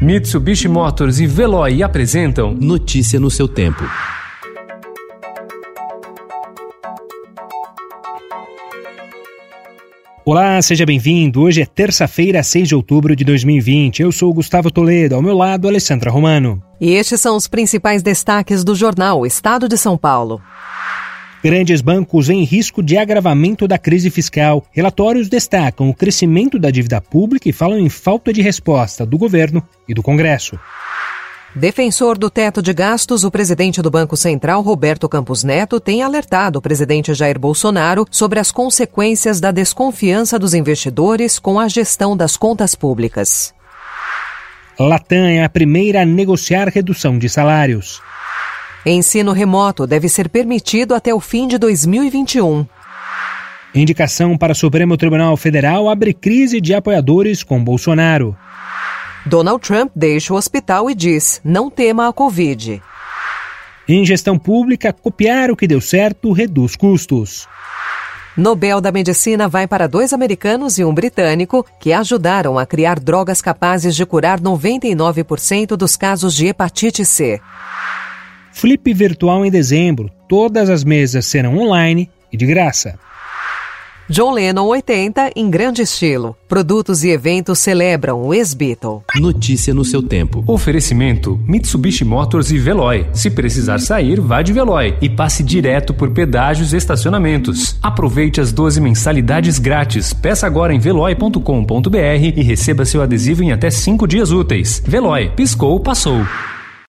Mitsubishi Motors e Veloy apresentam Notícia no seu tempo. Olá, seja bem-vindo. Hoje é terça-feira, 6 de outubro de 2020. Eu sou Gustavo Toledo, ao meu lado, Alessandra Romano. E estes são os principais destaques do jornal Estado de São Paulo. Grandes bancos em risco de agravamento da crise fiscal. Relatórios destacam o crescimento da dívida pública e falam em falta de resposta do governo e do Congresso. Defensor do teto de gastos, o presidente do Banco Central, Roberto Campos Neto, tem alertado o presidente Jair Bolsonaro sobre as consequências da desconfiança dos investidores com a gestão das contas públicas. Latam é a primeira a negociar redução de salários. Ensino remoto deve ser permitido até o fim de 2021. Indicação para o Supremo Tribunal Federal abre crise de apoiadores com Bolsonaro. Donald Trump deixa o hospital e diz: não tema a Covid. Em gestão pública, copiar o que deu certo reduz custos. Nobel da Medicina vai para dois americanos e um britânico que ajudaram a criar drogas capazes de curar 99% dos casos de hepatite C. Flip virtual em dezembro. Todas as mesas serão online e de graça. John Lennon 80 em grande estilo. Produtos e eventos celebram o ex-Beatle. Notícia no seu tempo. Oferecimento: Mitsubishi Motors e Veloy. Se precisar sair, vá de Veloy e passe direto por pedágios e estacionamentos. Aproveite as 12 mensalidades grátis. Peça agora em veloy.com.br e receba seu adesivo em até 5 dias úteis. Veloy, piscou, passou.